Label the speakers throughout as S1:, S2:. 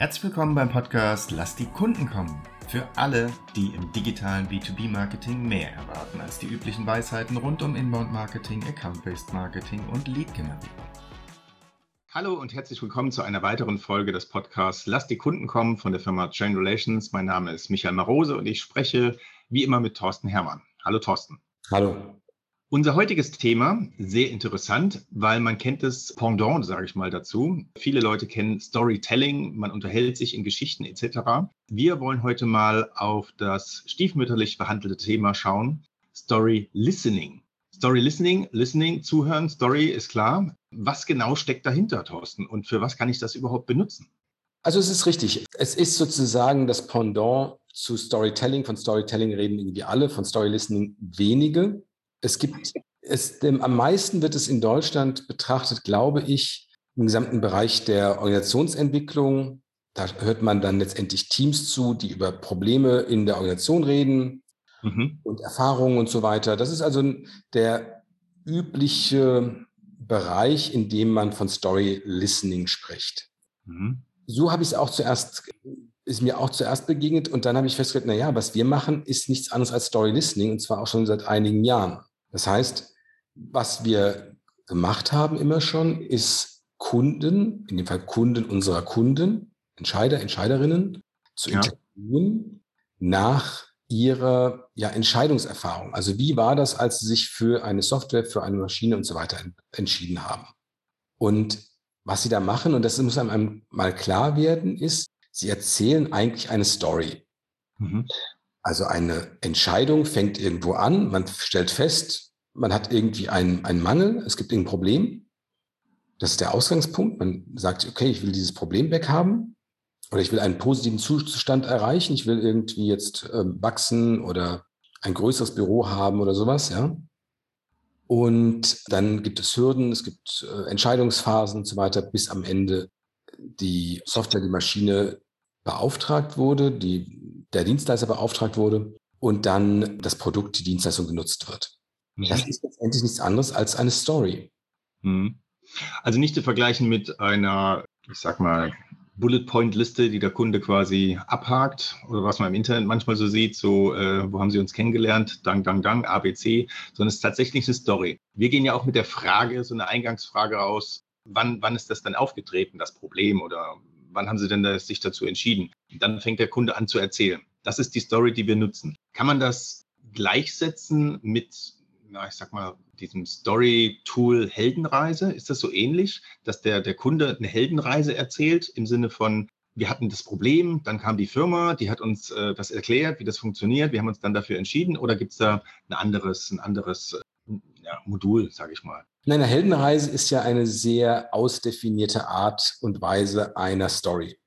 S1: Herzlich willkommen beim Podcast Lass die Kunden kommen. Für alle, die im digitalen B2B-Marketing mehr erwarten als die üblichen Weisheiten rund um Inbound-Marketing, Account-Based Marketing und Lead-Generierung. Hallo und herzlich willkommen zu einer weiteren Folge des Podcasts Lass die Kunden kommen von der Firma Chain Relations. Mein Name ist Michael Marose und ich spreche wie immer mit Thorsten Herrmann. Hallo Thorsten.
S2: Hallo.
S1: Unser heutiges Thema, sehr interessant, weil man kennt das Pendant, sage ich mal dazu. Viele Leute kennen Storytelling, man unterhält sich in Geschichten etc. Wir wollen heute mal auf das stiefmütterlich behandelte Thema schauen, Story Listening. Story Listening, Listening, Zuhören, Story ist klar. Was genau steckt dahinter, Thorsten? Und für was kann ich das überhaupt benutzen?
S2: Also es ist richtig. Es ist sozusagen das Pendant zu Storytelling. Von Storytelling reden irgendwie alle, von Story Listening wenige es gibt, es, dem, am meisten wird es in Deutschland betrachtet, glaube ich, im gesamten Bereich der Organisationsentwicklung. Da hört man dann letztendlich Teams zu, die über Probleme in der Organisation reden mhm. und Erfahrungen und so weiter. Das ist also der übliche Bereich, in dem man von Story Listening spricht. Mhm. So habe ich es auch zuerst, ist mir auch zuerst begegnet und dann habe ich festgestellt, na ja, was wir machen, ist nichts anderes als Story Listening und zwar auch schon seit einigen Jahren. Das heißt, was wir gemacht haben immer schon, ist Kunden, in dem Fall Kunden unserer Kunden, Entscheider, Entscheiderinnen, zu ja. interviewen nach ihrer ja, Entscheidungserfahrung. Also wie war das, als sie sich für eine Software, für eine Maschine und so weiter entschieden haben? Und was sie da machen, und das muss einem mal klar werden, ist, sie erzählen eigentlich eine Story. Mhm. Also eine Entscheidung fängt irgendwo an, man stellt fest, man hat irgendwie einen, einen Mangel, es gibt irgendein Problem. Das ist der Ausgangspunkt. Man sagt, okay, ich will dieses Problem weghaben oder ich will einen positiven Zustand erreichen. Ich will irgendwie jetzt äh, wachsen oder ein größeres Büro haben oder sowas, ja. Und dann gibt es Hürden, es gibt äh, Entscheidungsphasen und so weiter, bis am Ende die Software, die Maschine beauftragt wurde, die, der Dienstleister beauftragt wurde und dann das Produkt, die Dienstleistung genutzt wird. Mhm. Das ist letztendlich nichts anderes als eine Story.
S1: Mhm. Also nicht zu vergleichen mit einer, ich sag mal, Bullet Point Liste, die der Kunde quasi abhakt oder was man im Internet manchmal so sieht, so äh, wo haben Sie uns kennengelernt, dang, dang, dang, ABC, sondern es ist tatsächlich eine Story. Wir gehen ja auch mit der Frage, so eine Eingangsfrage raus, wann, wann ist das dann aufgetreten, das Problem oder wann haben Sie denn sich dazu entschieden? Dann fängt der Kunde an zu erzählen. Das ist die Story, die wir nutzen. Kann man das gleichsetzen mit, na, ich sag mal, diesem Story-Tool Heldenreise? Ist das so ähnlich, dass der, der Kunde eine Heldenreise erzählt im Sinne von, wir hatten das Problem, dann kam die Firma, die hat uns äh, das erklärt, wie das funktioniert, wir haben uns dann dafür entschieden oder gibt es da ein anderes, ein anderes äh, ja, Modul, sage ich mal?
S2: Nein, eine Heldenreise ist ja eine sehr ausdefinierte Art und Weise einer Story.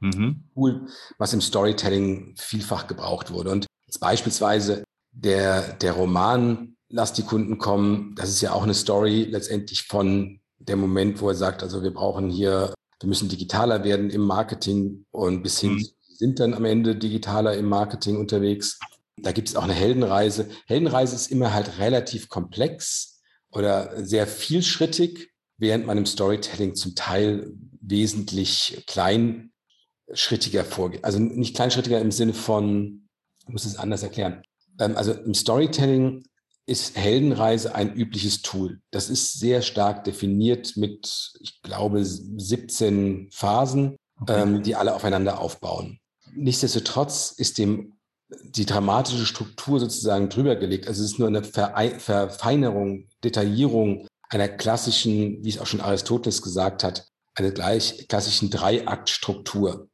S2: Mhm. Cool, was im Storytelling vielfach gebraucht wurde. Und beispielsweise der, der Roman Lass die Kunden kommen, das ist ja auch eine Story letztendlich von dem Moment, wo er sagt, also wir brauchen hier, wir müssen digitaler werden im Marketing und bis hin mhm. sind dann am Ende digitaler im Marketing unterwegs. Da gibt es auch eine Heldenreise. Heldenreise ist immer halt relativ komplex oder sehr vielschrittig, während man im Storytelling zum Teil wesentlich kleinschrittiger vorgeht. Also nicht kleinschrittiger im Sinne von, ich muss es anders erklären. Ähm, also im Storytelling ist Heldenreise ein übliches Tool. Das ist sehr stark definiert mit, ich glaube, 17 Phasen, okay. Ähm, die alle aufeinander aufbauen. Nichtsdestotrotz ist dem die dramatische Struktur sozusagen drüber gelegt. Also es ist nur eine Verfeinerung, Detaillierung einer klassischen, wie es auch schon Aristoteles gesagt hat, einer gleich klassischen Dreiaktstruktur.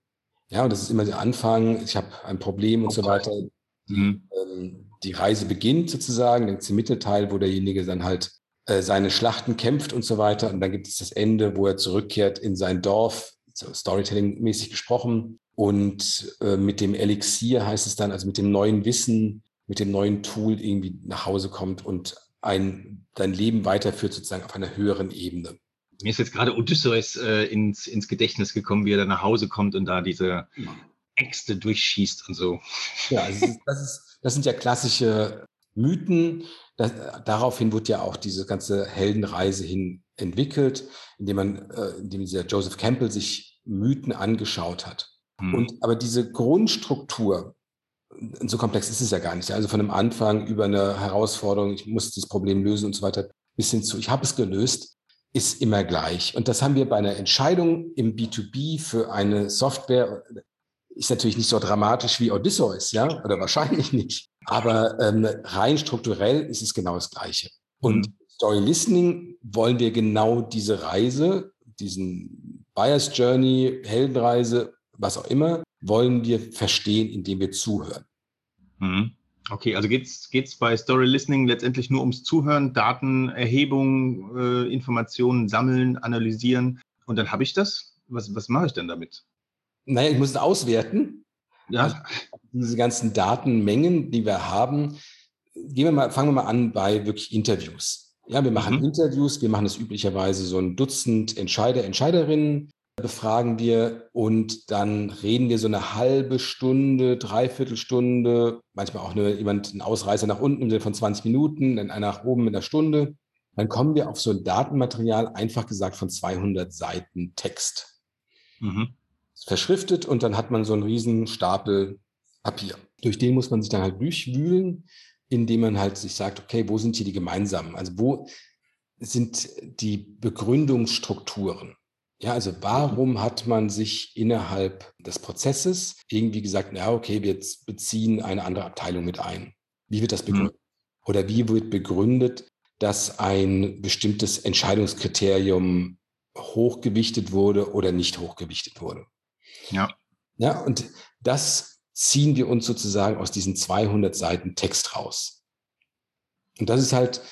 S2: Ja, und das ist immer der Anfang, ich habe ein Problem und so weiter. Mhm. Ähm, die Reise beginnt sozusagen, dann gibt es den Mittelteil, wo derjenige dann halt äh, seine Schlachten kämpft und so weiter. Und dann gibt es das Ende, wo er zurückkehrt in sein Dorf, so Storytelling-mäßig gesprochen, und äh, mit dem Elixier heißt es dann, also mit dem neuen Wissen, mit dem neuen Tool irgendwie nach Hause kommt und ein, dein Leben weiterführt, sozusagen auf einer höheren Ebene.
S1: Mir ist jetzt gerade Odysseus äh, ins, ins Gedächtnis gekommen, wie er dann nach Hause kommt und da diese Äxte durchschießt und so.
S2: Ja, also das, ist, das, ist, das sind ja klassische Mythen. Das, daraufhin wird ja auch diese ganze Heldenreise hin entwickelt, indem man, äh, indem dieser Joseph Campbell sich Mythen angeschaut hat. Mhm. Und aber diese Grundstruktur, so komplex ist es ja gar nicht. Also von dem Anfang über eine Herausforderung, ich muss das Problem lösen und so weiter, bis hin zu, ich habe es gelöst, ist immer gleich. Und das haben wir bei einer Entscheidung im B2B für eine Software, ist natürlich nicht so dramatisch wie Odysseus, ja, oder wahrscheinlich nicht. Aber ähm, rein strukturell ist es genau das Gleiche. Und mhm. Story Listening wollen wir genau diese Reise, diesen Buyer's Journey, Heldenreise, was auch immer, wollen wir verstehen, indem wir zuhören.
S1: Mhm. Okay, also geht es bei Story Listening letztendlich nur ums Zuhören, Datenerhebung, äh, Informationen sammeln, analysieren und dann habe ich das? Was, was mache ich denn damit?
S2: Naja, ich muss es auswerten. Ja. Also diese ganzen Datenmengen, die wir haben, gehen wir mal, fangen wir mal an bei wirklich Interviews. Ja, wir machen mhm. Interviews, wir machen es üblicherweise so ein Dutzend Entscheider, Entscheiderinnen, befragen wir und dann reden wir so eine halbe Stunde, dreiviertel Stunde, manchmal auch nur jemand, ein Ausreißer nach unten von 20 Minuten, dann einer nach oben in einer Stunde. Dann kommen wir auf so ein Datenmaterial, einfach gesagt von 200 Seiten Text. Mhm. Verschriftet und dann hat man so einen riesen Stapel Papier. Durch den muss man sich dann halt durchwühlen, indem man halt sich sagt, okay, wo sind hier die gemeinsamen? Also wo sind die Begründungsstrukturen? Ja, also warum hat man sich innerhalb des Prozesses irgendwie gesagt, ja, okay, wir beziehen eine andere Abteilung mit ein? Wie wird das mhm. begründet? Oder wie wird begründet, dass ein bestimmtes Entscheidungskriterium hochgewichtet wurde oder nicht hochgewichtet wurde? Ja. Ja, und das ziehen wir uns sozusagen aus diesen 200 Seiten Text raus. Und das ist halt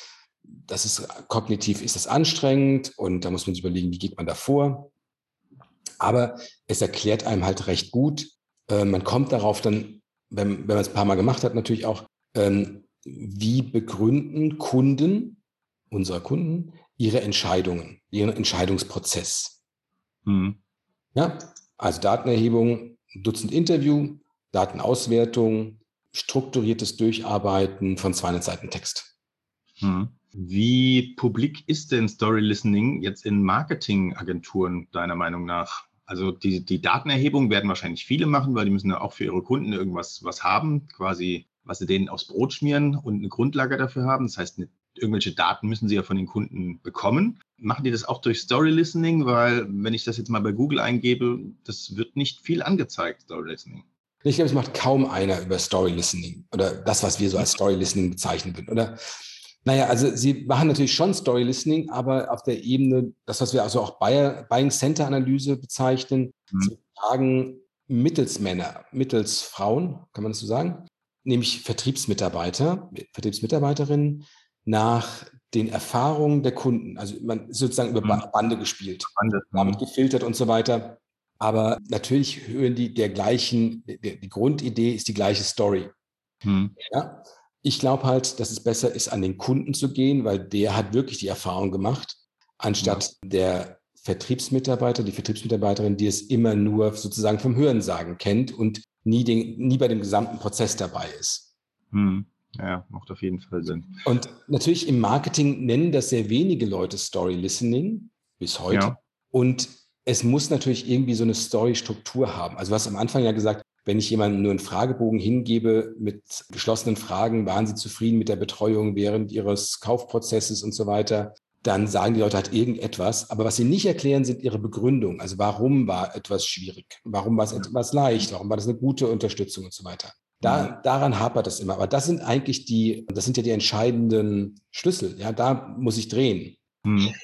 S2: das ist kognitiv, ist das anstrengend und da muss man sich überlegen, wie geht man da vor. Aber es erklärt einem halt recht gut. Äh, man kommt darauf dann, wenn, wenn man es ein paar Mal gemacht hat, natürlich auch, ähm, wie begründen Kunden, unsere Kunden, ihre Entscheidungen, ihren Entscheidungsprozess. Mhm. Ja, also Datenerhebung, Dutzend Interview, Datenauswertung, strukturiertes Durcharbeiten von 200 Seiten Text.
S1: Mhm. Wie publik ist denn Story Listening jetzt in Marketingagenturen deiner Meinung nach? Also die, die Datenerhebung werden wahrscheinlich viele machen, weil die müssen ja auch für ihre Kunden irgendwas was haben, quasi was sie denen aufs Brot schmieren und eine Grundlage dafür haben. Das heißt, irgendwelche Daten müssen sie ja von den Kunden bekommen. Machen die das auch durch Story Listening? Weil wenn ich das jetzt mal bei Google eingebe, das wird nicht viel angezeigt, Story Listening.
S2: Ich glaube, es macht kaum einer über Story Listening oder das, was wir so als Story Listening bezeichnen würden. Oder naja, also sie machen natürlich schon Story Listening, aber auf der Ebene, das, was wir also auch Buying Center Analyse bezeichnen, mhm. sie fragen Mittelsmänner, Mittelsfrauen, kann man das so sagen, nämlich Vertriebsmitarbeiter, Vertriebsmitarbeiterinnen nach den Erfahrungen der Kunden. Also man ist sozusagen über mhm. Bande gespielt, Bande. damit gefiltert und so weiter. Aber natürlich hören die der gleichen, die, die Grundidee ist die gleiche Story. Mhm. Ja? Ich glaube halt, dass es besser ist, an den Kunden zu gehen, weil der hat wirklich die Erfahrung gemacht, anstatt ja. der Vertriebsmitarbeiter, die Vertriebsmitarbeiterin, die es immer nur sozusagen vom Hörensagen kennt und nie, den, nie bei dem gesamten Prozess dabei ist.
S1: Hm. Ja, macht auf jeden Fall Sinn.
S2: Und natürlich im Marketing nennen das sehr wenige Leute Story Listening bis heute. Ja. Und es muss natürlich irgendwie so eine Story-Struktur haben. Also du hast am Anfang ja gesagt, wenn ich jemandem nur einen Fragebogen hingebe mit geschlossenen Fragen, waren Sie zufrieden mit der Betreuung während Ihres Kaufprozesses und so weiter, dann sagen die Leute halt irgendetwas. Aber was sie nicht erklären, sind ihre Begründungen. Also warum war etwas schwierig? Warum war es etwas leicht? Warum war das eine gute Unterstützung und so weiter? Da, mhm. daran hapert es immer. Aber das sind eigentlich die, das sind ja die entscheidenden Schlüssel. Ja, da muss ich drehen. Mhm.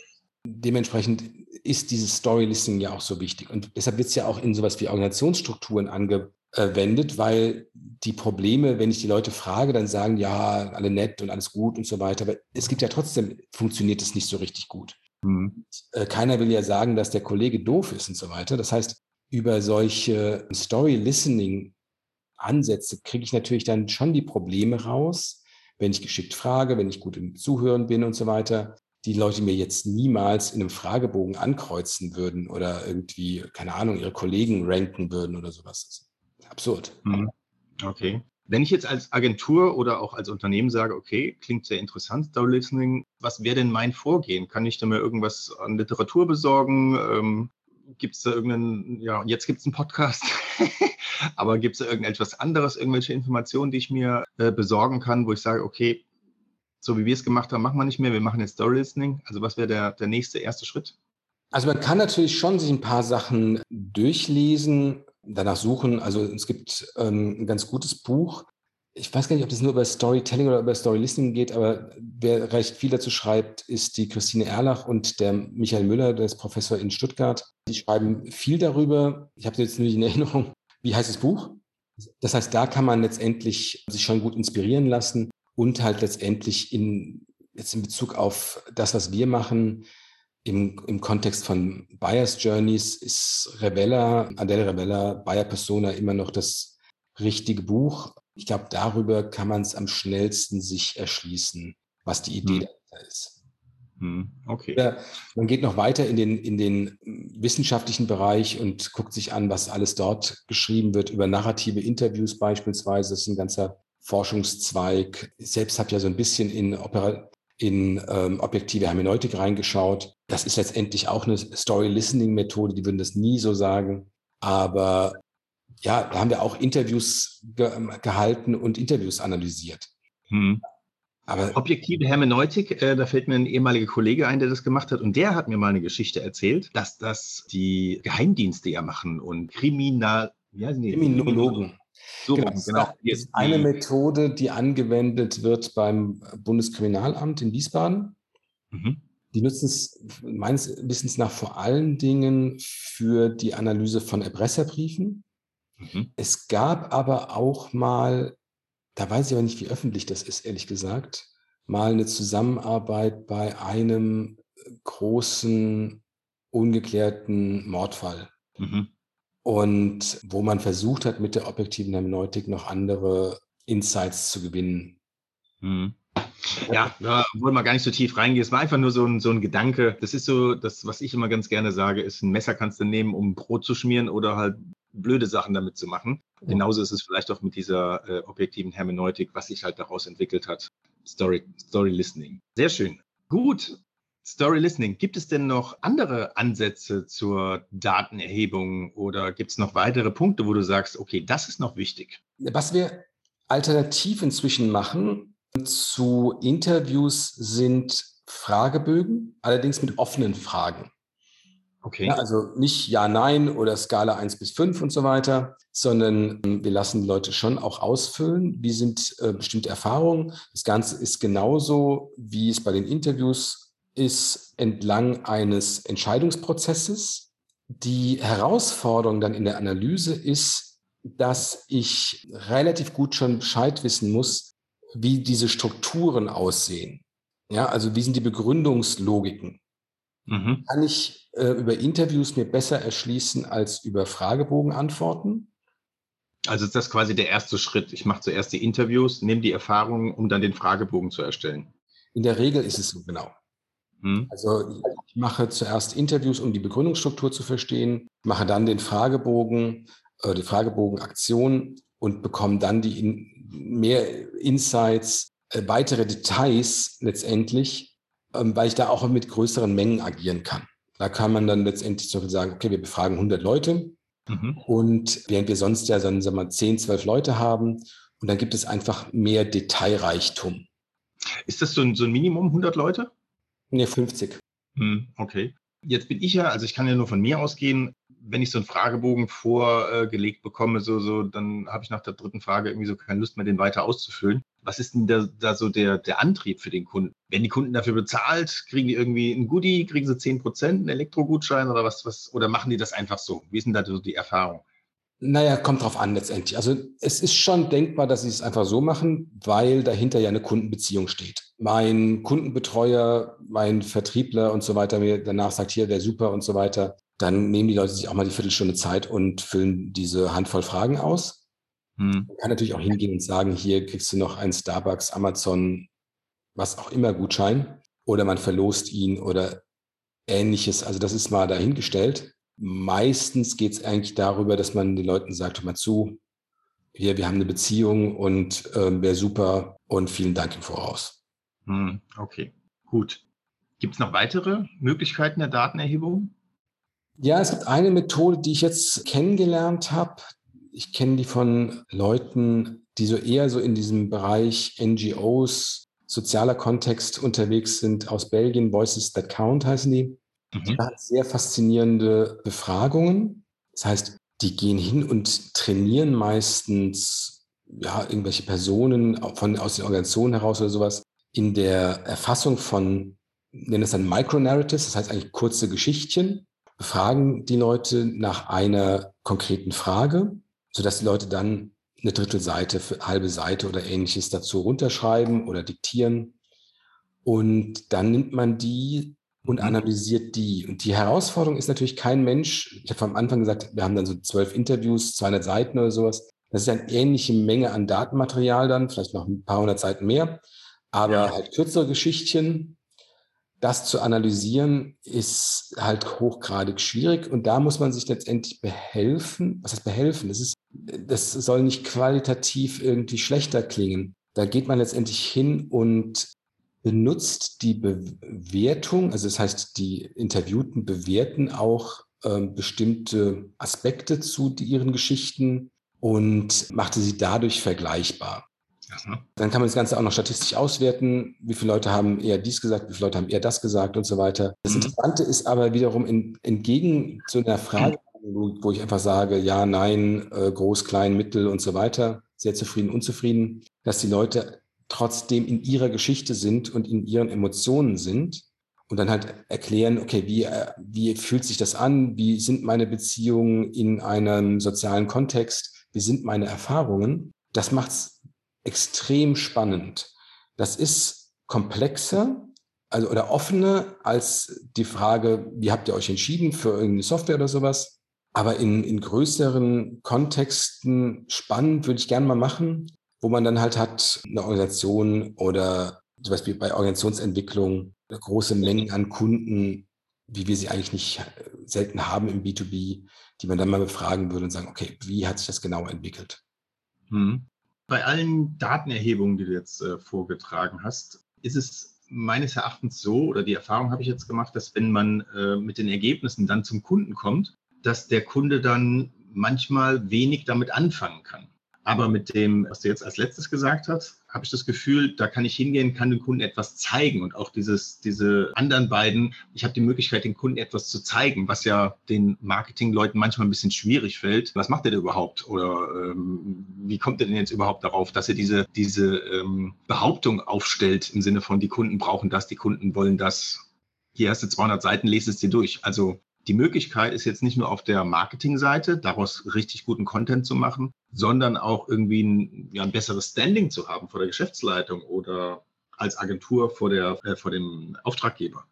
S2: Dementsprechend ist dieses Story-Listing ja auch so wichtig. Und deshalb wird es ja auch in sowas wie Organisationsstrukturen ange, wendet, weil die Probleme, wenn ich die Leute frage, dann sagen, ja, alle nett und alles gut und so weiter. Aber es gibt ja trotzdem, funktioniert es nicht so richtig gut. Mhm. Äh, keiner will ja sagen, dass der Kollege doof ist und so weiter. Das heißt, über solche Story-Listening-Ansätze kriege ich natürlich dann schon die Probleme raus, wenn ich geschickt frage, wenn ich gut im Zuhören bin und so weiter die Leute mir jetzt niemals in einem Fragebogen ankreuzen würden oder irgendwie, keine Ahnung, ihre Kollegen ranken würden oder sowas. Absurd. Mhm.
S1: Okay. Wenn ich jetzt als Agentur oder auch als Unternehmen sage, okay, klingt sehr interessant, Story Listening, was wäre denn mein Vorgehen? Kann ich da mir irgendwas an Literatur besorgen? Ähm, gibt es da irgendeinen, ja, jetzt gibt es einen Podcast, aber gibt es da irgendetwas anderes, irgendwelche Informationen, die ich mir äh, besorgen kann, wo ich sage, okay, so wie wir es gemacht haben, machen wir nicht mehr, wir machen jetzt Story Listening. Also was wäre der, der nächste erste Schritt?
S2: Also man kann natürlich schon sich ein paar Sachen durchlesen, danach suchen. Also es gibt ähm, ein ganz gutes Buch. Ich weiß gar nicht, ob das nur über Storytelling oder über Story Listening geht, aber wer recht viel dazu schreibt, ist die Christine Erlach und der Michael Müller, der ist Professor in Stuttgart. Die schreiben viel darüber. Ich habe jetzt nur in Erinnerung. Wie heißt das Buch? Das heißt, da kann man letztendlich sich schon gut inspirieren lassen und halt letztendlich in, jetzt in Bezug auf das, was wir machen, im, im Kontext von Buyers Journeys ist Revella, Adele Revella, Buyer Persona immer noch das richtige Buch. Ich glaube, darüber kann man es am schnellsten sich erschließen, was die Idee hm. dahinter ist. Hm, okay. Ja, man geht noch weiter in den, in den wissenschaftlichen Bereich und guckt sich an, was alles dort geschrieben wird, über narrative Interviews beispielsweise. Das ist ein ganzer Forschungszweig. Ich selbst habe ja so ein bisschen in, Opera in ähm, objektive Hermeneutik reingeschaut. Das ist letztendlich auch eine Story-Listening-Methode, die würden das nie so sagen. Aber ja, da haben wir auch Interviews ge gehalten und Interviews analysiert. Hm.
S1: Aber objektive Hermeneutik, äh, da fällt mir ein ehemaliger Kollege ein, der das gemacht hat, und der hat mir mal eine Geschichte erzählt, dass das die Geheimdienste ja machen und Kriminal,
S2: wie heißen die? Kriminologen. So, genau, genau. Das ist eine Methode, die angewendet wird beim Bundeskriminalamt in Wiesbaden. Mhm. Die nutzen es meines Wissens nach vor allen Dingen für die Analyse von Erpresserbriefen. Mhm. Es gab aber auch mal, da weiß ich aber nicht, wie öffentlich das ist, ehrlich gesagt, mal eine Zusammenarbeit bei einem großen, ungeklärten Mordfall. Mhm und wo man versucht hat, mit der objektiven Hermeneutik noch andere Insights zu gewinnen.
S1: Hm. Ja, da wollen wir gar nicht so tief reingehen. Es war einfach nur so ein, so ein Gedanke. Das ist so, das, was ich immer ganz gerne sage, ist, ein Messer kannst du nehmen, um Brot zu schmieren oder halt blöde Sachen damit zu machen. Ja. Genauso ist es vielleicht auch mit dieser äh, objektiven Hermeneutik, was sich halt daraus entwickelt hat. Story, Story Listening. Sehr schön. Gut, Story Listening. Gibt es denn noch andere Ansätze zur Datenerhebung oder gibt es noch weitere Punkte, wo du sagst, okay, das ist noch wichtig?
S2: Was wir alternativ inzwischen machen zu Interviews sind Fragebögen, allerdings mit offenen Fragen. Okay. Ja, also nicht Ja, Nein oder Skala 1 bis 5 und so weiter, sondern wir lassen Leute schon auch ausfüllen, wie sind äh, bestimmte Erfahrungen. Das Ganze ist genauso, wie es bei den Interviews ist entlang eines Entscheidungsprozesses. Die Herausforderung dann in der Analyse ist, dass ich relativ gut schon Bescheid wissen muss, wie diese Strukturen aussehen. Ja, also wie sind die Begründungslogiken? Mhm. Kann ich äh, über Interviews mir besser erschließen als über Fragebogenantworten?
S1: Also ist das quasi der erste Schritt. Ich mache zuerst die Interviews, nehme die Erfahrungen, um dann den Fragebogen zu erstellen.
S2: In der Regel ist es so, genau. Hm. Also ich mache zuerst Interviews, um die Begründungsstruktur zu verstehen, mache dann den Fragebogen, äh, die Fragebogenaktion und bekomme dann die in, mehr Insights, äh, weitere Details letztendlich, ähm, weil ich da auch mit größeren Mengen agieren kann. Da kann man dann letztendlich so sagen, okay, wir befragen 100 Leute mhm. und während wir sonst ja dann sagen wir, 10, 12 Leute haben und dann gibt es einfach mehr Detailreichtum.
S1: Ist das so ein, so ein Minimum, 100 Leute?
S2: Nee, 50.
S1: Hm, okay. Jetzt bin ich ja, also ich kann ja nur von mir ausgehen, wenn ich so einen Fragebogen vorgelegt bekomme, so, so, dann habe ich nach der dritten Frage irgendwie so keine Lust mehr, den weiter auszufüllen. Was ist denn da, da so der, der Antrieb für den Kunden? Wenn die Kunden dafür bezahlt, kriegen die irgendwie ein Goodie, kriegen sie 10%, einen Elektrogutschein oder was, was, oder machen die das einfach so? Wie ist denn da so die Erfahrung?
S2: Naja, kommt drauf an letztendlich. Also es ist schon denkbar, dass sie es einfach so machen, weil dahinter ja eine Kundenbeziehung steht. Mein Kundenbetreuer, mein Vertriebler und so weiter mir danach sagt, hier wäre super und so weiter, dann nehmen die Leute sich auch mal die Viertelstunde Zeit und füllen diese Handvoll Fragen aus. Hm. Man kann natürlich auch hingehen und sagen, hier kriegst du noch einen Starbucks, Amazon, was auch immer Gutschein oder man verlost ihn oder ähnliches. Also das ist mal dahingestellt. Meistens geht es eigentlich darüber, dass man den Leuten sagt, hör mal zu, hier, wir haben eine Beziehung und äh, wäre super und vielen Dank im Voraus.
S1: Hm, okay, gut. Gibt es noch weitere Möglichkeiten der Datenerhebung?
S2: Ja, es gibt eine Methode, die ich jetzt kennengelernt habe. Ich kenne die von Leuten, die so eher so in diesem Bereich NGOs, sozialer Kontext unterwegs sind aus Belgien. Voices That Count heißen die. Mhm. Die machen sehr faszinierende Befragungen. Das heißt, die gehen hin und trainieren meistens ja, irgendwelche Personen von, aus den Organisationen heraus oder sowas in der Erfassung von, nennen es dann Micronarratives, das heißt eigentlich kurze Geschichtchen, befragen die Leute nach einer konkreten Frage, sodass die Leute dann eine Drittelseite, halbe Seite oder ähnliches dazu runterschreiben oder diktieren. Und dann nimmt man die und analysiert die. Und die Herausforderung ist natürlich kein Mensch, ich habe am Anfang gesagt, wir haben dann so zwölf Interviews, 200 Seiten oder sowas. Das ist eine ähnliche Menge an Datenmaterial dann, vielleicht noch ein paar hundert Seiten mehr, aber ja. halt kürzere Geschichtchen. Das zu analysieren ist halt hochgradig schwierig und da muss man sich letztendlich behelfen. Was heißt behelfen? Das, ist, das soll nicht qualitativ irgendwie schlechter klingen. Da geht man letztendlich hin und benutzt die Bewertung, also das heißt, die Interviewten bewerten auch äh, bestimmte Aspekte zu ihren Geschichten und machte sie dadurch vergleichbar. Aha. Dann kann man das Ganze auch noch statistisch auswerten. Wie viele Leute haben eher dies gesagt, wie viele Leute haben eher das gesagt und so weiter. Das mhm. Interessante ist aber wiederum in, entgegen zu einer Frage, mhm. wo ich einfach sage, ja, nein, äh, groß, klein, mittel und so weiter, sehr zufrieden, unzufrieden, dass die Leute trotzdem in ihrer Geschichte sind und in ihren Emotionen sind und dann halt erklären, okay, wie, äh, wie fühlt sich das an? Wie sind meine Beziehungen in einem sozialen Kontext? Wie sind meine Erfahrungen? Das macht es extrem spannend. Das ist komplexer also, oder offener als die Frage, wie habt ihr euch entschieden für irgendeine Software oder sowas? Aber in, in größeren Kontexten spannend würde ich gerne mal machen wo man dann halt hat, eine Organisation oder zum Beispiel bei Organisationsentwicklung große Mengen an Kunden, wie wir sie eigentlich nicht äh, selten haben im B2B, die man dann mal befragen würde und sagen, okay, wie hat sich das genau entwickelt?
S1: Hm. Bei allen Datenerhebungen, die du jetzt äh, vorgetragen hast, ist es meines Erachtens so, oder die Erfahrung habe ich jetzt gemacht, dass wenn man äh, mit den Ergebnissen dann zum Kunden kommt, dass der Kunde dann manchmal wenig damit anfangen kann. Aber mit dem, was du jetzt als letztes gesagt hast, habe ich das Gefühl, da kann ich hingehen, kann dem Kunden etwas zeigen und auch dieses, diese anderen beiden, ich habe die Möglichkeit, den Kunden etwas zu zeigen, was ja den Marketingleuten manchmal ein bisschen schwierig fällt. Was macht er denn überhaupt? Oder ähm, wie kommt er denn jetzt überhaupt darauf, dass er diese, diese ähm, Behauptung aufstellt im Sinne von, die Kunden brauchen das, die Kunden wollen das. Die erste 200 Seiten, lese es dir durch. Also die Möglichkeit ist jetzt nicht nur auf der Marketingseite, daraus richtig guten Content zu machen, sondern auch irgendwie ein, ja, ein besseres Standing zu haben vor der Geschäftsleitung oder als Agentur vor, der, äh, vor dem Auftraggeber.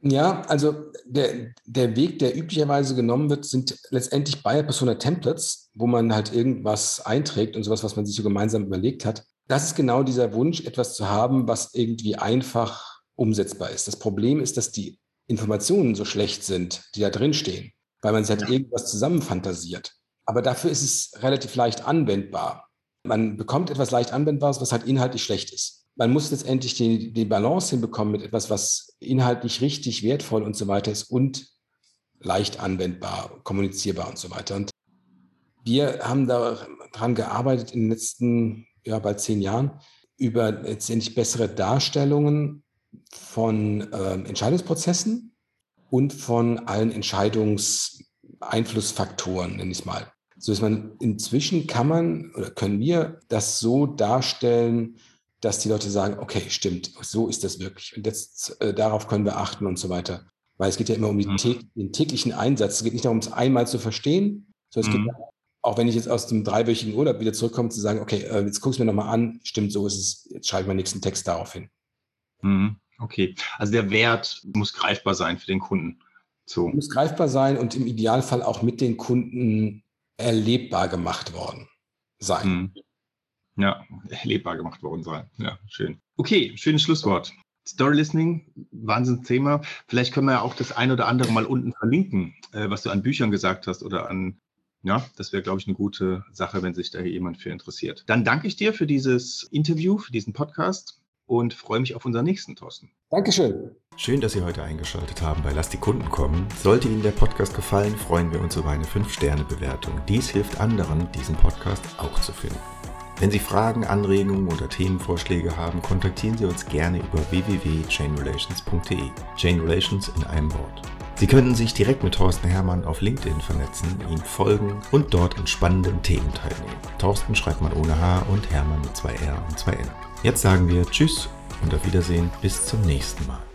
S2: Ja, also der, der Weg, der üblicherweise genommen wird, sind letztendlich Buyer Persona Templates, wo man halt irgendwas einträgt und sowas, was man sich so gemeinsam überlegt hat. Das ist genau dieser Wunsch, etwas zu haben, was irgendwie einfach umsetzbar ist. Das Problem ist, dass die Informationen so schlecht sind, die da drin stehen, weil man sich halt ja. irgendwas zusammenfantasiert. Aber dafür ist es relativ leicht anwendbar. Man bekommt etwas leicht Anwendbares, was halt inhaltlich schlecht ist. Man muss letztendlich die, die Balance hinbekommen mit etwas, was inhaltlich richtig wertvoll und so weiter ist und leicht anwendbar, kommunizierbar und so weiter. Und wir haben daran gearbeitet in den letzten, ja, bald zehn Jahren, über letztendlich bessere Darstellungen von äh, Entscheidungsprozessen und von allen Entscheidungseinflussfaktoren, nenne ich es mal. So dass man inzwischen kann man oder können wir das so darstellen, dass die Leute sagen, okay, stimmt, so ist das wirklich. Und jetzt äh, darauf können wir achten und so weiter. Weil es geht ja immer um mhm. den täglichen Einsatz. Es geht nicht darum, es einmal zu verstehen, sondern mhm. es geht mhm. auch wenn ich jetzt aus dem dreiwöchigen Urlaub wieder zurückkomme, zu sagen, okay, äh, jetzt guck es mir nochmal an, stimmt, so ist es, jetzt schreibe ich meinen nächsten Text darauf hin.
S1: Mhm. Okay, also der Wert muss greifbar sein für den Kunden.
S2: So. Muss greifbar sein und im Idealfall auch mit den Kunden erlebbar gemacht worden sein. Mhm.
S1: Ja, erlebbar gemacht worden sein. Ja, schön. Okay, schönes Schlusswort. Story Listening, Wahnsinnsthema. Vielleicht können wir ja auch das ein oder andere mal unten verlinken, äh, was du an Büchern gesagt hast oder an, ja, das wäre, glaube ich, eine gute Sache, wenn sich da jemand für interessiert. Dann danke ich dir für dieses Interview, für diesen Podcast und freue mich auf unseren nächsten, Thorsten.
S2: Dankeschön.
S3: Schön, dass Sie heute eingeschaltet haben bei Lass die Kunden kommen. Sollte Ihnen der Podcast gefallen, freuen wir uns über eine 5-Sterne-Bewertung. Dies hilft anderen, diesen Podcast auch zu finden. Wenn Sie Fragen, Anregungen oder Themenvorschläge haben, kontaktieren Sie uns gerne über www.chainrelations.de. Chain Relations in einem Wort. Sie können sich direkt mit Thorsten Hermann auf LinkedIn vernetzen, ihm folgen und dort an spannenden Themen teilnehmen. Thorsten schreibt man ohne H und Hermann mit zwei R und zwei N. Jetzt sagen wir Tschüss und auf Wiedersehen bis zum nächsten Mal.